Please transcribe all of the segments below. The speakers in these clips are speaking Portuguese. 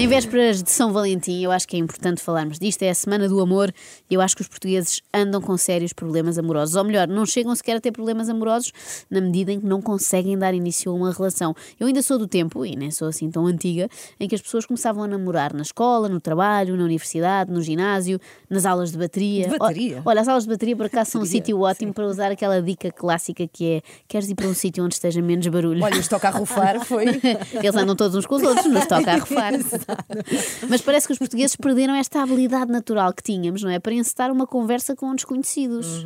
Em vésperas de São Valentim, eu acho que é importante falarmos disto. É a semana do amor e eu acho que os portugueses andam com sérios problemas amorosos. Ou melhor, não chegam sequer a ter problemas amorosos na medida em que não conseguem dar início a uma relação. Eu ainda sou do tempo, e nem sou assim tão antiga, em que as pessoas começavam a namorar na escola, no trabalho, na universidade, no ginásio, nas aulas de bateria. De bateria? Olha, as aulas de bateria por acaso são um sítio ótimo para usar aquela dica clássica que é queres ir para um sítio onde esteja menos barulho. Olha, isto toca a rufar foi. Eles andam todos uns com os outros, mas toca a rufar. Mas parece que os portugueses perderam esta habilidade natural que tínhamos, não é? Para encetar uma conversa com desconhecidos.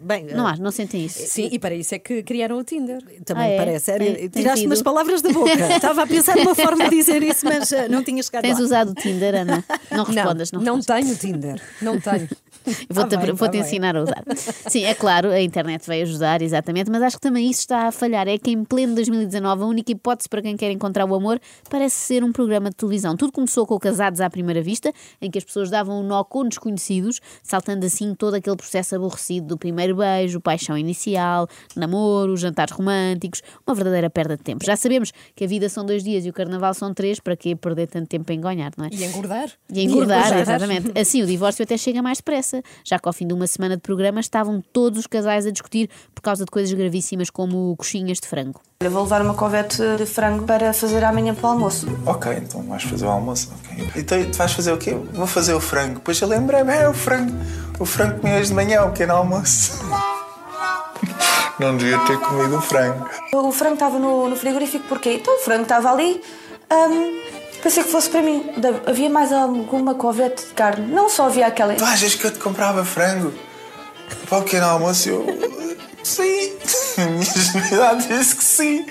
Bem, Não eh, há, não sentem isso? Sim, e para isso é que criaram o Tinder. Também Ah, é? parece. Era- Tem- Tiraste umas palavras da boca. Estava a pensar numa forma de dizer isso, mas eh, não tinha chegado Tens lá. usado o Tinder, Ana? Não respondas, não, não, respondas. tenho Tinder. Não tenho. Vou-te Tá vou-te tá bem. ensinar a usar. Sim, é claro, a internet vai ajudar, exatamente, mas acho que também isso está a falhar. É que em pleno 2019 a única hipótese para quem quer encontrar o amor parece ser um programa de televisão. Tudo começou com o Casados à Primeira Vista, em que as pessoas davam um nó com desconhecidos, saltando assim todo aquele processo aborrecido do primeiro beijo, paixão inicial, namoro, jantares românticos, uma verdadeira perda de tempo. Já sabemos que a vida são dois dias e o carnaval são três, para que perder tanto tempo a engonhar, não é? E engordar. E a engordar, exatamente. Assim, o divórcio até chega mais depressa, já que ao fim de uma semana de programa estavam todos os casais a discutir por causa de coisas gravíssimas como coxinhas de frango. Eu vou levar uma covete de frango para fazer amanhã para o almoço. Ok, então vais fazer o almoço. ok. Então tu vais fazer o quê? Vou fazer o frango. Depois eu lembrei-me, é o frango. O frango que comi hoje de manhã, o pequeno almoço. Não devia ter comido o frango. O frango estava no, no frigorífico porquê? Então o frango estava ali. hum, pensei que fosse para mim. Havia mais alguma covete de carne? Não só havia aquela. Tu achas que eu te comprava frango para o pequeno almoço? Eu, sim. A minha ingenuidade disse que sim.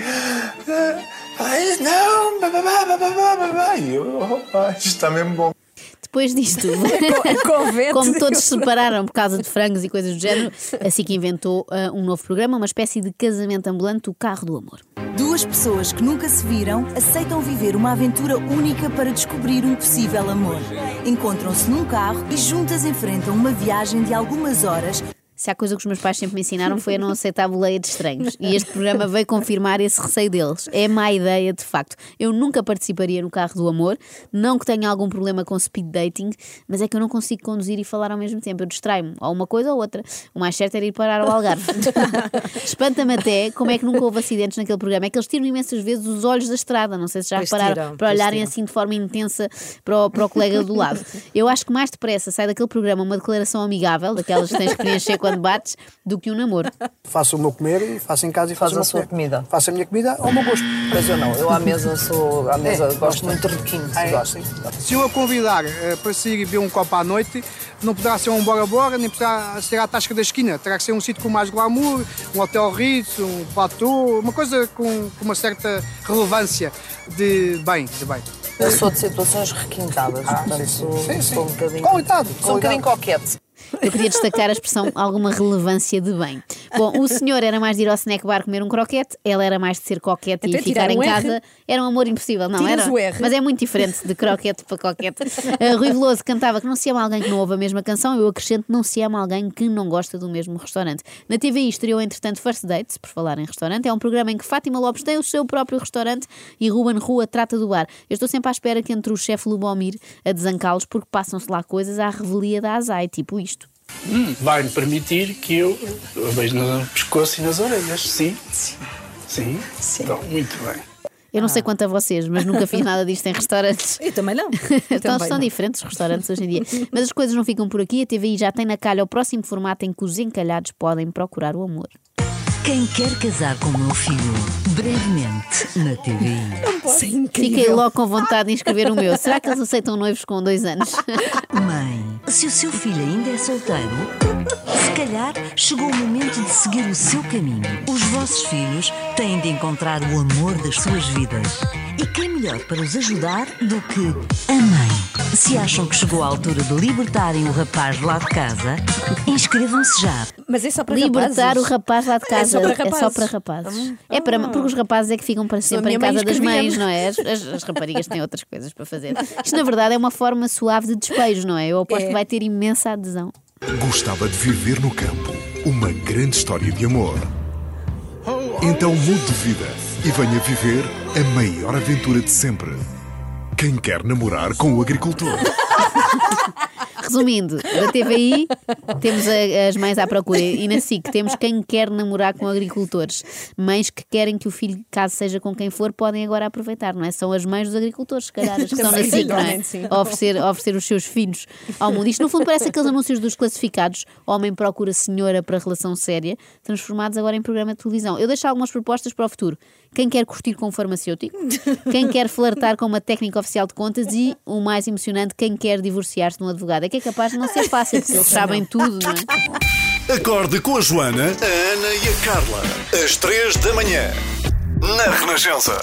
Ela disse, não, bababá, bababá, babá. E eu, opa, isto está mesmo bom. Depois disto, Covete. como todos se separaram por causa de frangos e coisas do género, assim que inventou ah, um novo programa, uma espécie de casamento ambulante, o carro do amor. Duas pessoas que nunca se viram aceitam viver uma aventura única para descobrir um possível amor. Encontram-se num carro e juntas enfrentam uma viagem de algumas horas Se há coisa que os meus pais sempre me ensinaram foi a não aceitar boleia de estranhos. E este programa veio confirmar esse receio deles. É má ideia, de facto. Eu nunca participaria no carro do amor, não que tenha algum problema com speed dating, mas é que eu não consigo conduzir e falar ao mesmo tempo. Eu distraio-me, ou uma coisa ou outra. O mais certo era ir parar ao Algarve. Espanta-me até como é que nunca houve acidentes naquele programa. É que eles tiram imensas vezes os olhos da estrada. Não sei se já Pois repararam, tiram, para olharem tiram. assim de forma intensa para o, para o colega do lado. Eu acho que mais depressa sai daquele programa uma declaração amigável, daquelas que tens que preencher quando bates, do que um namoro. Faço o meu comer e faço em casa e faço a sua comer. comida. Faço a minha comida ao meu gosto. Pois eu não, eu à mesa sou. À mesa É, gosto muito de requinte, Ah, é? gosto. Se eu a convidar eh, para sair e beber um copo à noite, não poderá ser um bora-bora, nem poderá ser à tasca da esquina. Terá que ser um sítio com mais glamour, um hotel Ritz, um platô, uma coisa com, com uma certa relevância de bem, de bem. Eu sou de situações requintadas, portanto sou, Ah, Sim, sim. sou um bocadinho. Qualidade, Sou um bocadinho coquete. Eu queria destacar a expressão alguma relevância de bem. Bom, o senhor era mais de ir ao snack bar comer um croquete, ela era mais de ser coquete Até e ficar em um R. casa. Era um amor impossível, não Tiras era? o R. Mas é muito diferente de croquete para coquete. Uh, Rui Veloso cantava que não se ama alguém que não ouve a mesma canção, eu acrescento não se ama alguém que não gosta do mesmo restaurante. Na TVI estreou, entretanto, First Dates, por falar em restaurante. É um programa em que Fátima Lopes tem o seu próprio restaurante e Ruben Rua trata do bar. Eu estou sempre à espera que entre o chefe Lubomir a desancá-los porque passam-se lá coisas à revelia da Azai, tipo isto. Vai-me permitir que eu eu beijo no pescoço e nas orelhas. Sim? Sim? Sim. Então, muito bem. Eu não sei quanto a vocês, mas nunca fiz nada disto em restaurantes. Eu também não. Então Também são não. diferentes os restaurantes hoje em dia. Mas as coisas não ficam por aqui. A TVI já tem na calha o próximo formato em que os encalhados podem procurar o amor. Quem quer casar com o meu filho? Brevemente na. Isso é incrível. Fiquei logo com vontade de inscrever o meu. Será que eles aceitam noivos com dois anos? Mãe, se o seu filho ainda é solteiro, se calhar chegou o momento de seguir o seu caminho. Os vossos filhos têm de encontrar o amor das suas vidas. E quem melhor para os ajudar do que a mãe? Se acham que chegou a altura de libertarem o rapaz lá de casa, inscrevam-se já. Mas é só para Libertar rapazes. o rapaz lá de É casa. só para É só rapazes. para rapazes. É para, porque os rapazes é que ficam para sempre em casa das mães, não é? As, as- as raparigas têm outras coisas para fazer. Isto, na verdade, é uma forma suave de despejo, não é? Eu aposto que vai ter imensa adesão. Gostava de viver no campo. Uma grande história de amor. Então mude de vida e venha viver a maior aventura de sempre. Quem quer namorar com o agricultor? Resumindo, da TVI temos a- as mães à procura e na SIC temos quem quer namorar com agricultores. Mães que querem que o filho, caso seja com quem for, podem agora aproveitar, não é? São as mães dos agricultores, se calhar, as que estão na SIC, não é? A oferecer, a oferecer os seus filhos ao mundo. Isto no fundo parece aqueles anúncios dos classificados: homem procura senhora para relação séria, transformados agora em programa de televisão. Eu deixo algumas propostas para o futuro. Quem quer curtir com um farmacêutico, quem quer flertar com uma técnica oficial de contas e, o mais emocionante, quem quer divorciar-se de um advogado. É que é capaz de não ser fácil, porque eles sabem tudo, não é? Acorde com a Joana, a Ana e a Carla. Às três da manhã. Na Renascença.